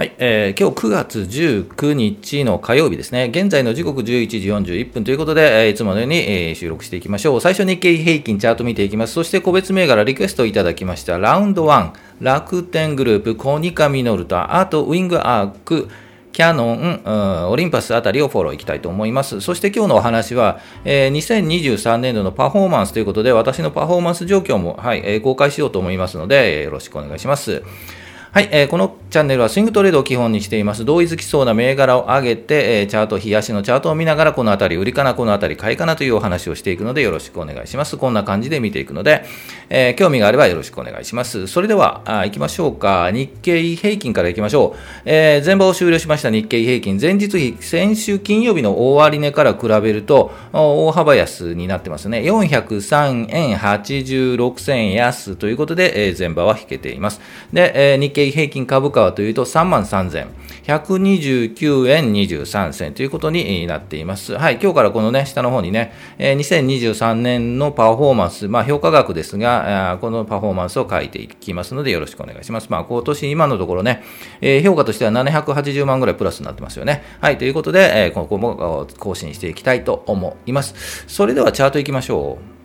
はい、えー、今日9月19日の火曜日ですね。現在の時刻11時41分ということで、えー、いつものように、えー、収録していきましょう。最初日経平均チャート見ていきます。そして個別銘柄リクエストいただきました。ラウンド1、楽天グループ、コニカミノルタ、あとウィングアーク、キャノン、オリンパスあたりをフォローいきたいと思います。そして今日のお話は、えー、2023年度のパフォーマンスということで、私のパフォーマンス状況も、はいえー、公開しようと思いますので、よろしくお願いします。はい、えー、このチャンネルはスイングトレードを基本にしています。同意づきそうな銘柄を上げて、えー、チャート、冷やしのチャートを見ながら、このあたり、売りかな、このあたり、買いかなというお話をしていくので、よろしくお願いします。こんな感じで見ていくので、えー、興味があればよろしくお願いします。それでは、あ行きましょうか。日経平均から行きましょう。えー、前場を終了しました日経平均、前日比、先週金曜日の終値から比べると、大幅安になってますね。403円86銭安ということで、えー、前場は引けています。で、えー、日経平均株価はというと3万3129円23銭ということになっています。はい、今日からこのね、下の方にね、2023年のパフォーマンス、まあ評価額ですが、このパフォーマンスを書いていきますのでよろしくお願いします。まあ今年今のところね、評価としては780万ぐらいプラスになってますよね。はい、ということで、ここも更新していきたいと思います。それではチャートいきましょう。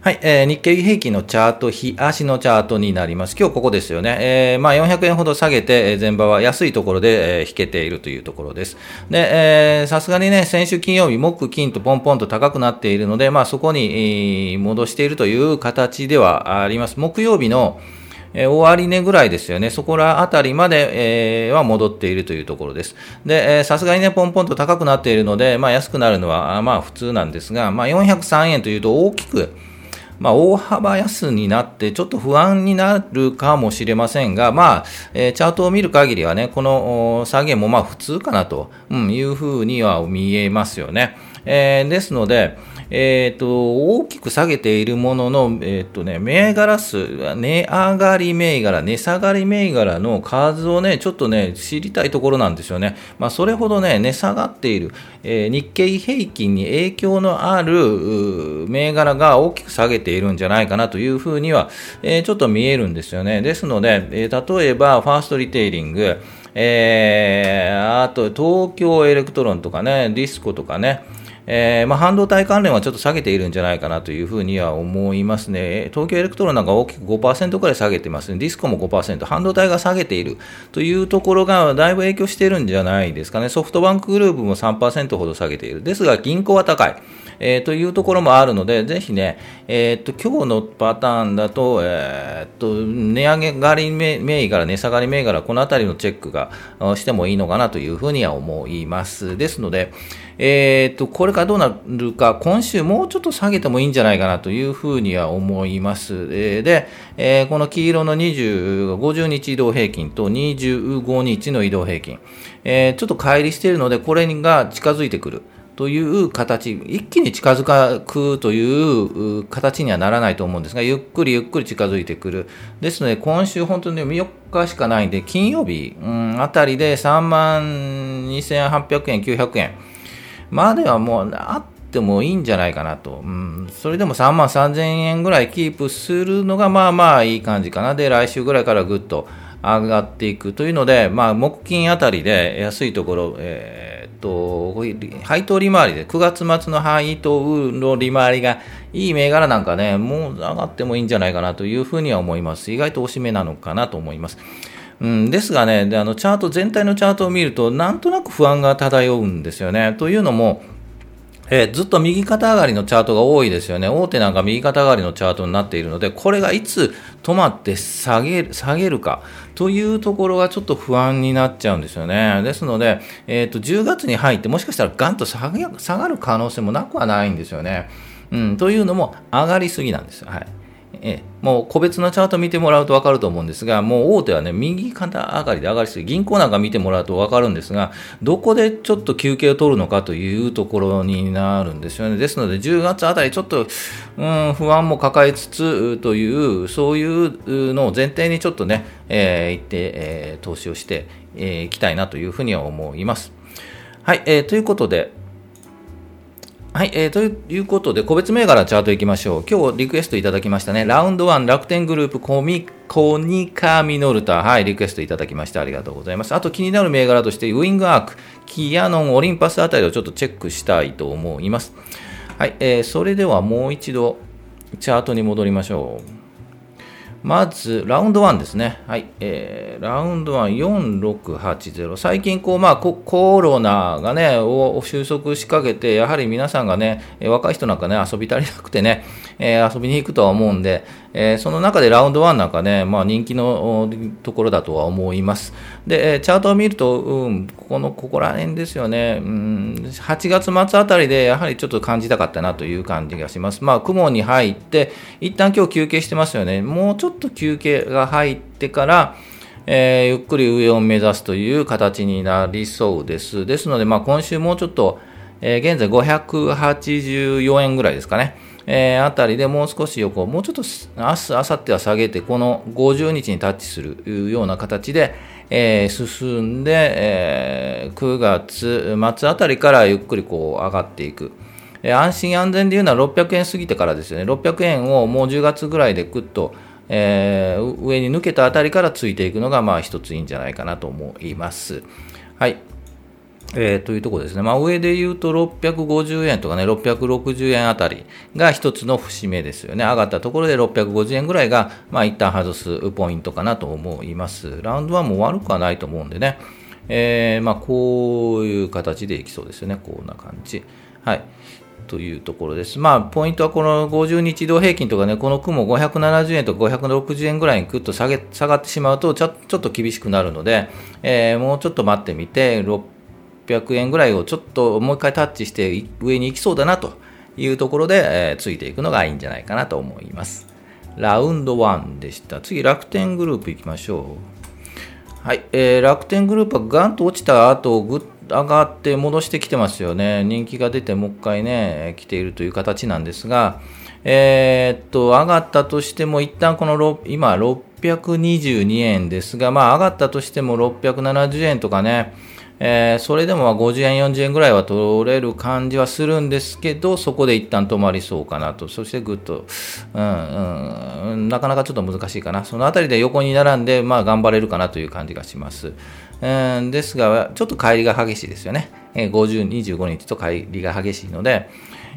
はい、えー、日経平均のチャート、日足のチャートになります。今日ここですよね。えー、まあ400円ほど下げて、えー、前場は安いところで、えー、引けているというところです。で、さすがにね、先週金曜日、木、金とポンポンと高くなっているので、まあそこに、えー、戻しているという形ではあります。木曜日の、えー、終値ぐらいですよね。そこらあたりまで、えー、は戻っているというところです。で、さすがにね、ポンポンと高くなっているので、まあ安くなるのは、まあ普通なんですが、まあ403円というと大きく、まあ、大幅安になって、ちょっと不安になるかもしれませんが、まあ、えー、チャートを見る限りはね、この下げもまあ普通かなと、いうふうには見えますよね。えー、ですので、え、ー、と、大きく下げているものの、え、ー、とね、銘柄数、値上がり銘柄、値下がり銘柄の数をね、ちょっとね、知りたいところなんですよね。まあ、それほどね、値下がっている、えー、日経平均に影響のある銘柄が大きく下げているんじゃないかなというふうには、えー、ちょっと見えるんですよね。ですので、えー、例えば、ファーストリテイリング、えー、あと東京エレクトロンとかね、ディスコとかね、えー、まあ、半導体関連はちょっと下げているんじゃないかなというふうには思いますね。東京エレクトロンなんか大きく5%くらい下げてますね。ディスコも5%、半導体が下げているというところがだいぶ影響しているんじゃないですかね。ソフトバンクグループも3%ほど下げている。ですが、銀行は高い。えー、というところもあるので、ぜひね、えー、っと今日のパターンだと、えー、っと値上げがり銘柄、値下がり銘柄、このあたりのチェックがしてもいいのかなというふうには思います。ですので、えー、とこれからどうなるか、今週もうちょっと下げてもいいんじゃないかなというふうには思います。えー、で、えー、この黄色の20 50日移動平均と25日の移動平均、え、ちょっと乖離しているので、これが近づいてくる。という形、一気に近づくという形にはならないと思うんですが、ゆっくりゆっくり近づいてくる。ですので、今週本当に4日しかないんで、金曜日、うん、あたりで3万2800円、900円まではもうあってもいいんじゃないかなと。うん、それでも3万3000円ぐらいキープするのがまあまあいい感じかな。で、来週ぐらいからぐっと上がっていくというので、まあ、木金あたりで安いところ、えーと、配当利回りで、9月末の配当の利回りがいい銘柄なんかね、もう上がってもいいんじゃないかなというふうには思います。意外とおしめなのかなと思います。うん、ですがねであの、チャート、全体のチャートを見ると、なんとなく不安が漂うんですよね。というのも、えー、ずっと右肩上がりのチャートが多いですよね。大手なんか右肩上がりのチャートになっているので、これがいつ止まって下げる、下げるかというところがちょっと不安になっちゃうんですよね。ですので、えっ、ー、と、10月に入ってもしかしたらガンと下がる可能性もなくはないんですよね。うん、というのも上がりすぎなんです。はい。えもう個別のチャート見てもらうと分かると思うんですが、もう大手はね、右肩上がりで上がりすぎ、銀行なんか見てもらうと分かるんですが、どこでちょっと休憩を取るのかというところになるんですよね。ですので、10月あたりちょっと、うん、不安も抱えつつという、そういうのを前提にちょっとね、えー、言って、えー、投資をしてい、えー、きたいなというふうには思います。はい、えー、ということで、はい、えー、ということで、個別銘柄チャートいきましょう。今日リクエストいただきましたね。ラウンド1楽天グループコミコニカミノルタ。はい、リクエストいただきましてありがとうございます。あと気になる銘柄として、ウィングアーク、キアノン、オリンパスあたりをちょっとチェックしたいと思います。はい、えー、それではもう一度チャートに戻りましょう。まず、ラウンド1ですね。はい。えー、ラウンド1、4680。最近、こう、まあコ、コロナがね、を収束しかけて、やはり皆さんがね、若い人なんかね、遊び足りなくてね、えー、遊びに行くとは思うんで、えー、その中でラウンド1なんかね、まあ、人気のところだとは思います。で、チャートを見ると、うん、ここの、ここら辺ですよね、うん、8月末あたりでやはりちょっと感じたかったなという感じがします。まあ、雲に入って、一旦今日休憩してますよね。もうちょょっと休憩が入ってから、えー、ゆっくり上を目指すという形になりそうです。ですので、まあ、今週もうちょっと、えー、現在584円ぐらいですかね。えー、あたりでもう少し横、もうちょっと明日、明後日は下げて、この50日にタッチするような形で、えー、進んで、えー、9月末あたりからゆっくりこう上がっていく。えー、安心安全でいうのは600円過ぎてからですよね。600円をもう10月ぐらいでぐっと、えー、上に抜けたあたりからついていくのが、まあ一ついいんじゃないかなと思います。はい。えー、というところですね。まあ、上で言うと650円とかね、660円あたりが一つの節目ですよね。上がったところで650円ぐらいが、まあ、一旦外すポイントかなと思います。ラウンドはもう悪くはないと思うんでね。えー、まあ、こういう形でいきそうですよね。こんな感じ。はい。というところです。まあ、ポイントはこの50日移動平均とかね、この雲570円とか560円ぐらいにぐっと下げ下がってしまうとちょ、ちょっと厳しくなるので、えー、もうちょっと待ってみて、600円ぐらいをちょっともう一回タッチして上に行きそうだなというところで、えー、ついていくのがいいんじゃないかなと思います。ラウンド1でした。次、楽天グループ行きましょう。はい、えー、楽天グループはガンと落ちた後、ぐっ上がって戻してきてますよね。人気が出てもう一回ね、来ているという形なんですが、えー、っと、上がったとしても、一旦この今、622円ですが、まあ、上がったとしても670円とかね、えー、それでも50円、40円ぐらいは取れる感じはするんですけど、そこで一旦止まりそうかなと、そしてぐっと、うんうん、なかなかちょっと難しいかな、そのあたりで横に並んで、まあ、頑張れるかなという感じがします。ですが、ちょっと帰りが激しいですよね。えー、50、25日と帰りが激しいので、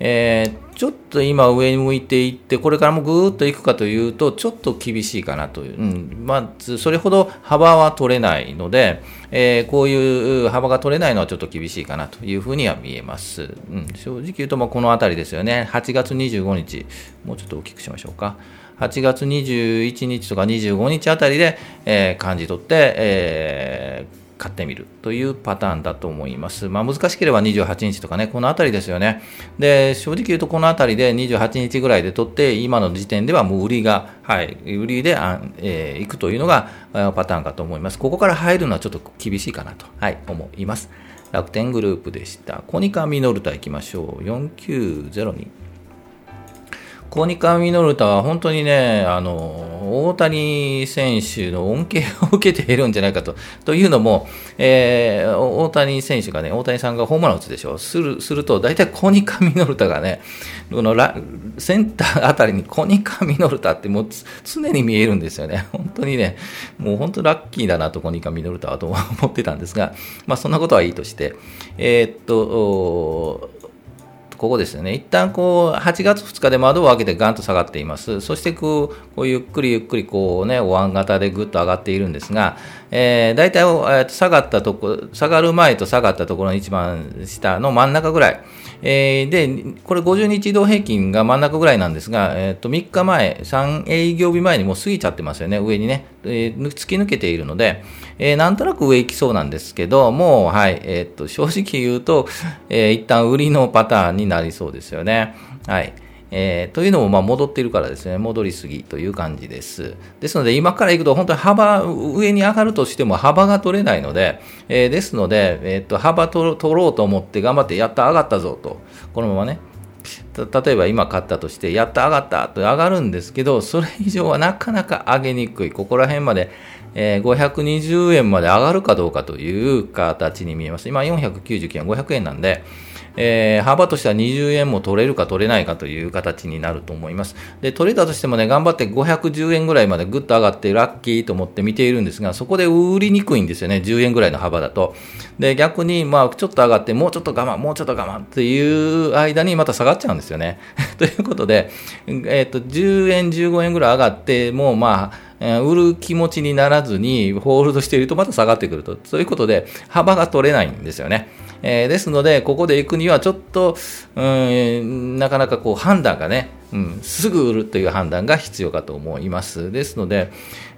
えー、ちょっと今上に向いていって、これからもぐーっといくかというと、ちょっと厳しいかなという。うん、まず、それほど幅は取れないので、えー、こういう幅が取れないのはちょっと厳しいかなというふうには見えます。うん、正直言うと、この辺りですよね。8月25日、もうちょっと大きくしましょうか。8月21日とか25日あたりで、えー、感じ取って、えー買ってみるというパターンだと思います。まあ、難しければ28日とかね、このあたりですよね。で、正直言うとこのあたりで28日ぐらいで取って、今の時点ではもう売りが、はい、売りで、えー、いくというのがパターンかと思います。ここから入るのはちょっと厳しいかなと、はい、思います。楽天グループでした。コニカミノルタ行きましょう。4902。コニカミノルタは本当にね、あの、大谷選手の恩恵を受けているんじゃないかと。というのも、えー、大谷選手がね、大谷さんがホームラン打つでしょ。する、すると、大体コニカミノルタがね、このラセンターあたりにコニカミノルタってもう常に見えるんですよね。本当にね、もう本当ラッキーだなと、コニカミノルタはと思ってたんですが、まあそんなことはいいとして、えー、っと、ここですよね。一旦こう、8月2日で窓を開けてガンと下がっています。そしてこう、こうゆっくりゆっくりこうね、お椀型でぐっと上がっているんですが、えー、大体、えー、下がったとこ、下がる前と下がったところの一番下の真ん中ぐらい、えー、で、これ50日移動平均が真ん中ぐらいなんですが、えー、と3日前、3営業日前にもう過ぎちゃってますよね、上にね、えー、突き抜けているので、えー、なんとなく上行きそうなんですけど、もう、はい、えー、っと、正直言うと、えー、一旦売りのパターンになりそうですよね。はい。えー、というのもま戻っているからですね、戻りすぎという感じです。ですので、今から行くと本当に幅、上に上がるとしても幅が取れないので、えー、ですので、えー、っと幅取ろうと思って頑張って、やった、上がったぞと、このままね、例えば今買ったとして、やった上がったと上がるんですけど、それ以上はなかなか上げにくい。ここら辺まで、えー、520円まで上がるかどうかという形に見えます。今499円、500円なんで、えー、幅としては20円も取れるか取れないかという形になると思います。で、取れたとしてもね、頑張って510円ぐらいまでぐっと上がってラッキーと思って見ているんですが、そこで売りにくいんですよね、10円ぐらいの幅だと。で、逆に、まあ、ちょっと上がって、もうちょっと我慢、もうちょっと我慢っていう間にまた下がっちゃうんですよね。ということで、えっ、ー、と、10円、15円ぐらい上がって、もうまあ、売る気持ちにならずにホールドしているとまた下がってくると。そういうことで幅が取れないんですよね。えー、ですので、ここで行くにはちょっと、うん、なかなかこう判断がね、うん、すぐ売るという判断が必要かと思います。ですので、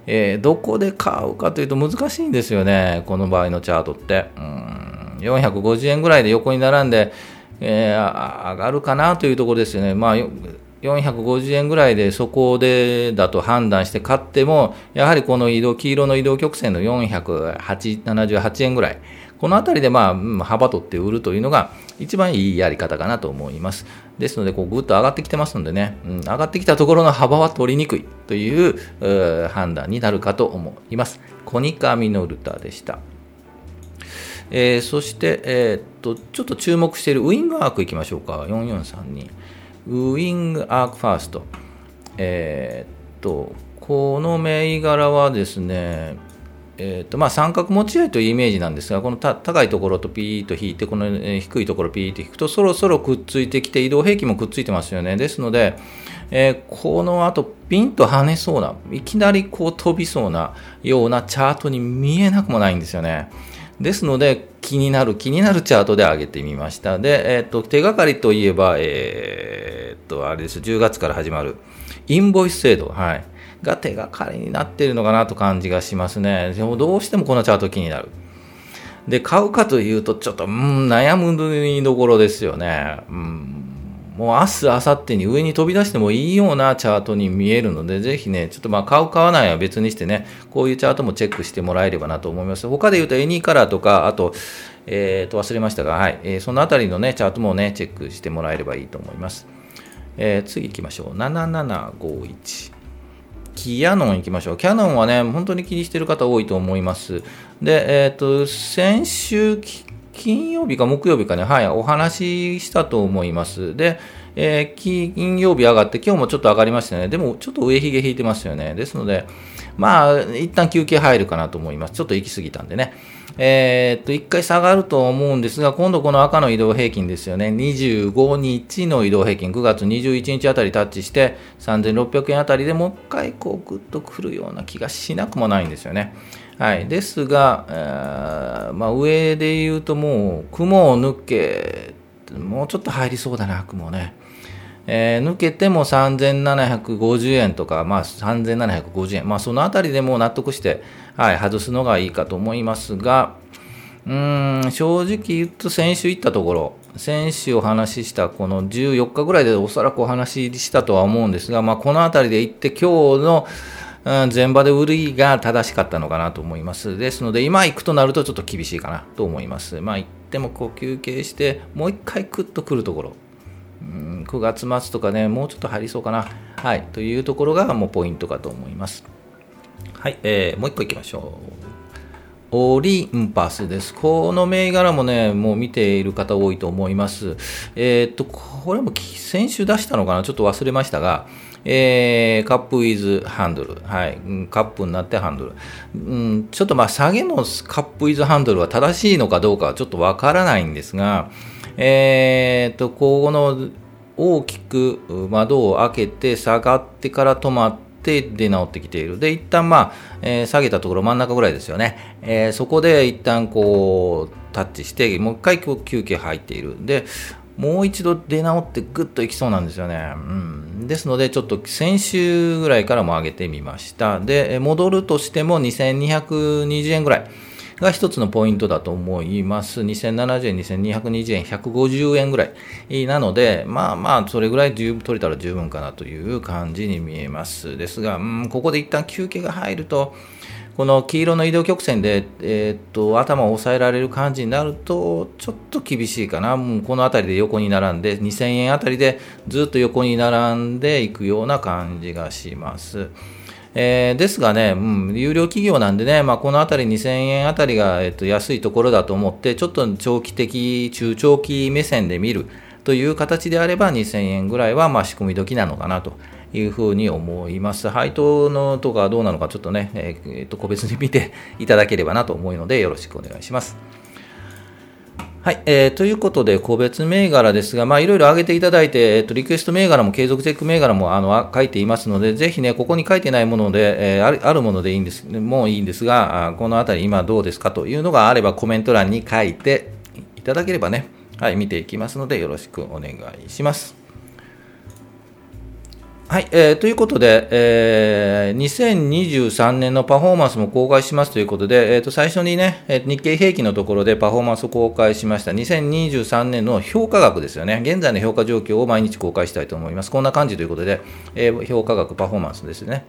えー、どこで買うかというと難しいんですよね、この場合のチャートって。うん、450円ぐらいで横に並んで、えー、上がるかなというところですよね。まあ450円ぐらいでそこでだと判断して買っても、やはりこの移動、黄色の移動曲線の478円ぐらい、このあたりでまあ幅取って売るというのが一番いいやり方かなと思います。ですので、こうぐっと上がってきてますのでね、うん、上がってきたところの幅は取りにくいという判断になるかと思います。コニカミノルタでした。えー、そして、えー、っと、ちょっと注目しているウィングアークいきましょうか。4432。ウィングアークファースト。えー、っと、この銘柄はですね、えーとまあ、三角持ち合いというイメージなんですが、この高いところとピーッと引いて、この低いところピーッと引くと、そろそろくっついてきて、移動平均もくっついてますよね。ですので、えー、この後、ピンと跳ねそうな、いきなりこう飛びそうなようなチャートに見えなくもないんですよね。ですので、気になる、気になるチャートで上げてみました。で、えっ、ー、と、手がかりといえば、えっ、と、あれです、10月から始まる、インボイス制度。はい。が手がかりになっているのかなと感じがしますね。でもどうしてもこのチャート気になる。で、買うかというと、ちょっと、うん、悩むどころですよね。うん、もう明日、明後日に上に飛び出してもいいようなチャートに見えるので、ぜひね、ちょっとまあ買う、買わないは別にしてね、こういうチャートもチェックしてもらえればなと思います。他で言うと、エニーカラーとか、あと、えっ、ー、と、忘れましたが、はい、えー、そのあたりのね、チャートもね、チェックしてもらえればいいと思います。えー、次行きましょう。7751。キヤノン行きましょう。キヤノンはね、本当に気にしてる方多いと思います。で、えっ、ー、と、先週金曜日か木曜日かね、はい、お話ししたと思います。で、えー、金曜日上がって、今日もちょっと上がりましたね。でも、ちょっと上髭引いてますよね。ですので、まあ、一旦休憩入るかなと思います。ちょっと行き過ぎたんでね。えー、っと、一回下がると思うんですが、今度この赤の移動平均ですよね。25日の移動平均、9月21日あたりタッチして、3600円あたりでもう一回こうグッとくるような気がしなくもないんですよね。はい。ですが、えー、まあ、上で言うともう、雲を抜け、もうちょっと入りそうだな、雲ね。えー、抜けても3750円とか、まあ、3750円、まあ、そのあたりでも納得して、はい、外すのがいいかと思いますが、うん、正直言うと先週行ったところ、先週お話ししたこの14日ぐらいでおそらくお話ししたとは思うんですが、まあ、このあたりで行って今日の前場で売りが正しかったのかなと思います。ですので、今行くとなるとちょっと厳しいかなと思います。まあ、行ってもこう休憩して、もう一回クッと来るところ、うん9月末とかね、もうちょっと入りそうかな。はい、というところがもうポイントかと思います。はい、えー、もう一個いきましょう。オリンパスです。この銘柄もね、もう見ている方多いと思います。えー、っと、これも先週出したのかな？ちょっと忘れましたが、えー、カップウィズハンドル、はい、カップになってハンドル、うん、ちょっとまあ下げのカップウィズハンドルは正しいのかどうかはちょっとわからないんですが、えー、とこの大きく窓を開けて下がってから止まって出直ってきている。で、一旦まあ、えー、下げたところ真ん中ぐらいですよね。えー、そこで一旦こう、タッチして、もう一回休憩入っている。で、もう一度出直ってぐっといきそうなんですよね。うん、ですので、ちょっと先週ぐらいからも上げてみました。で、戻るとしても2220円ぐらい。が一つのポイントだと思います。2070円、2220円、150円ぐらいなので、まあまあ、それぐらい十分取れたら十分かなという感じに見えます。ですが、うん、ここで一旦休憩が入ると、この黄色の移動曲線で、えー、っと頭を押さえられる感じになると、ちょっと厳しいかな、もうこの辺りで横に並んで、2000円あたりでずっと横に並んでいくような感じがします。えー、ですがね、うん、有料企業なんでね、まあ、このあたり2000円あたりが、えっと、安いところだと思って、ちょっと長期的、中長期目線で見るという形であれば、2000円ぐらいはまあ仕込み時なのかなと。いうふうに思います。配当のとかどうなのかちょっとね、えー、っと個別に見ていただければなと思うのでよろしくお願いします。はい、えー、ということで、個別銘柄ですが、まあ、いろいろ挙げていただいて、えーと、リクエスト銘柄も継続チェック銘柄もあの書いていますので、ぜひね、ここに書いてないもので、えー、あるあるものでいいんです、もういいんですが、あこのあたり今どうですか？というのがあればコメント欄に書いていただければね、はい、見ていきますので、よろしくお願いします。はい、えー、ということで、えー、2023年のパフォーマンスも公開しますということで、えー、と最初にねえ、日経平均のところでパフォーマンスを公開しました。2023年の評価額ですよね。現在の評価状況を毎日公開したいと思います。こんな感じということで、えー、評価額、パフォーマンスですね。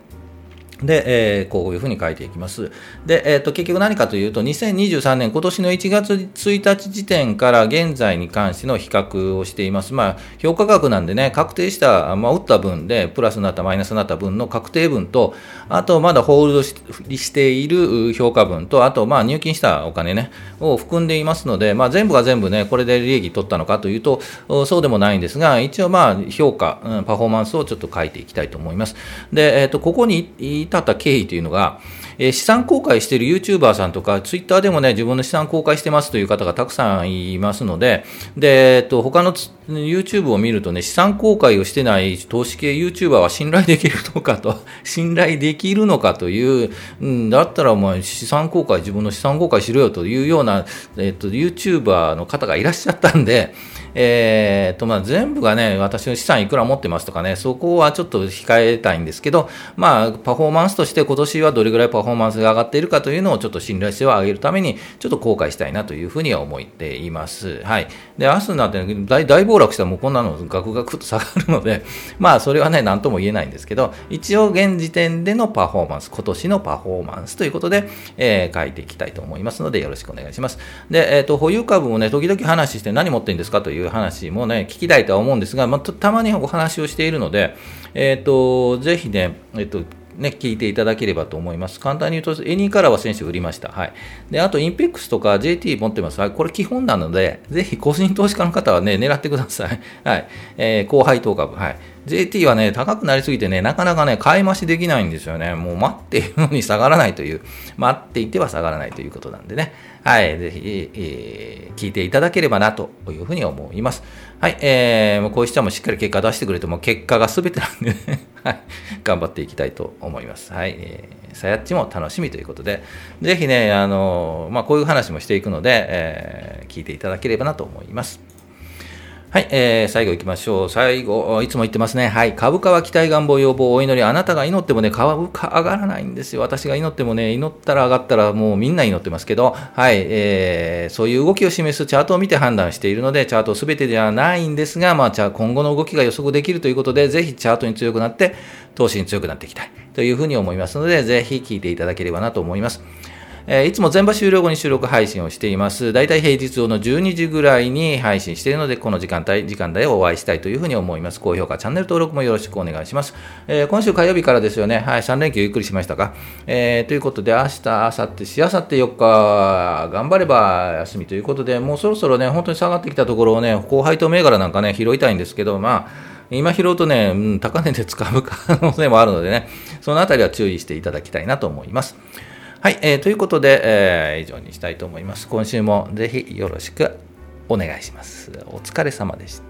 で、えー、こういうふうに書いていきます。で、えーと、結局何かというと、2023年、今年の1月1日時点から現在に関しての比較をしています。まあ、評価額なんでね、確定した、まあ、打った分で、プラスになった、マイナスになった分の確定分と、あと、まだホールドしている評価分と、あと、まあ、入金したお金ね、を含んでいますので、まあ、全部が全部ね、これで利益取ったのかというと、そうでもないんですが、一応、まあ、評価、パフォーマンスをちょっと書いていきたいと思います。で、えっ、ー、と、ここに至った経緯というのが、えー、資産公開している YouTuber さんとか、ツイッターでもね、自分の資産公開してますという方がたくさんいますので、で、えっと、他の YouTube を見るとね、資産公開をしてない投資系 YouTuber は信頼できるのかと、信頼できるのかという、うん、だったらお前資産公開、自分の資産公開しろよというような、えっと、YouTuber の方がいらっしゃったんで、えーとまあ、全部がね、私の資産いくら持ってますとかね、そこはちょっと控えたいんですけど、まあ、パフォーマンスとして今年はどれぐらいパフォーマンスが上がっているかというのをちょっと信頼性を上げるために、ちょっと後悔したいなというふうには思っています。はい。で、明日になって大大暴落したらもうこんなのガクガクと下がるので、まあ、それはね、なんとも言えないんですけど、一応現時点でのパフォーマンス、今年のパフォーマンスということで、えー、書いていきたいと思いますので、よろしくお願いします。で、えっ、ー、と、保有株もね、時々話して何持ってるんですかという話もね、聞きたいとは思うんですが、まあ、たまにお話をしているので、えっ、ー、と、ぜひね、えっ、ー、と、ね、聞いていただければと思います。簡単に言うと、エニーカラーは選手売りました。はい。で、あと、インペックスとか JT 持ってます。はい。これ基本なので、ぜひ個人投資家の方はね、狙ってください。はい。えー、高配当株。はい。JT はね、高くなりすぎてね、なかなかね、買い増しできないんですよね。もう待っているのに下がらないという、待っていては下がらないということなんでね。はい、ぜひ、えー、聞いていただければなというふうに思います。はい、えー、もうこういう人もしっかり結果出してくれても、結果が全てなんでね、はい、頑張っていきたいと思います。はい、えー、さやっちも楽しみということで、ぜひね、あの、まあ、こういう話もしていくので、えー、聞いていただければなと思います。はい、えー、最後行きましょう。最後、いつも言ってますね。はい、株価は期待願望要望お祈り。あなたが祈ってもね、株価上がらないんですよ。私が祈ってもね、祈ったら上がったらもうみんな祈ってますけど、はい、えー、そういう動きを示すチャートを見て判断しているので、チャートすべてではないんですが、まあ、じゃあ今後の動きが予測できるということで、ぜひチャートに強くなって、投資に強くなっていきたいというふうに思いますので、ぜひ聞いていただければなと思います。えいつも全場終了後に収録配信をしています。だいたい平日の12時ぐらいに配信しているので、この時間帯、時間帯をお会いしたいというふうに思います。高評価、チャンネル登録もよろしくお願いします。えー、今週火曜日からですよね。はい、3連休ゆっくりしましたか？えー、ということで、明日、明後日、しあさって4日、頑張れば休みということで、もうそろそろね、本当に下がってきたところをね、後輩と銘柄なんかね、拾いたいんですけど、まあ、今拾うとね、うん、高値で使う可能性もあるのでね、そのあたりは注意していただきたいなと思います。はい、えー、ということで、えー、以上にしたいと思います。今週もぜひよろしくお願いします。お疲れ様でした。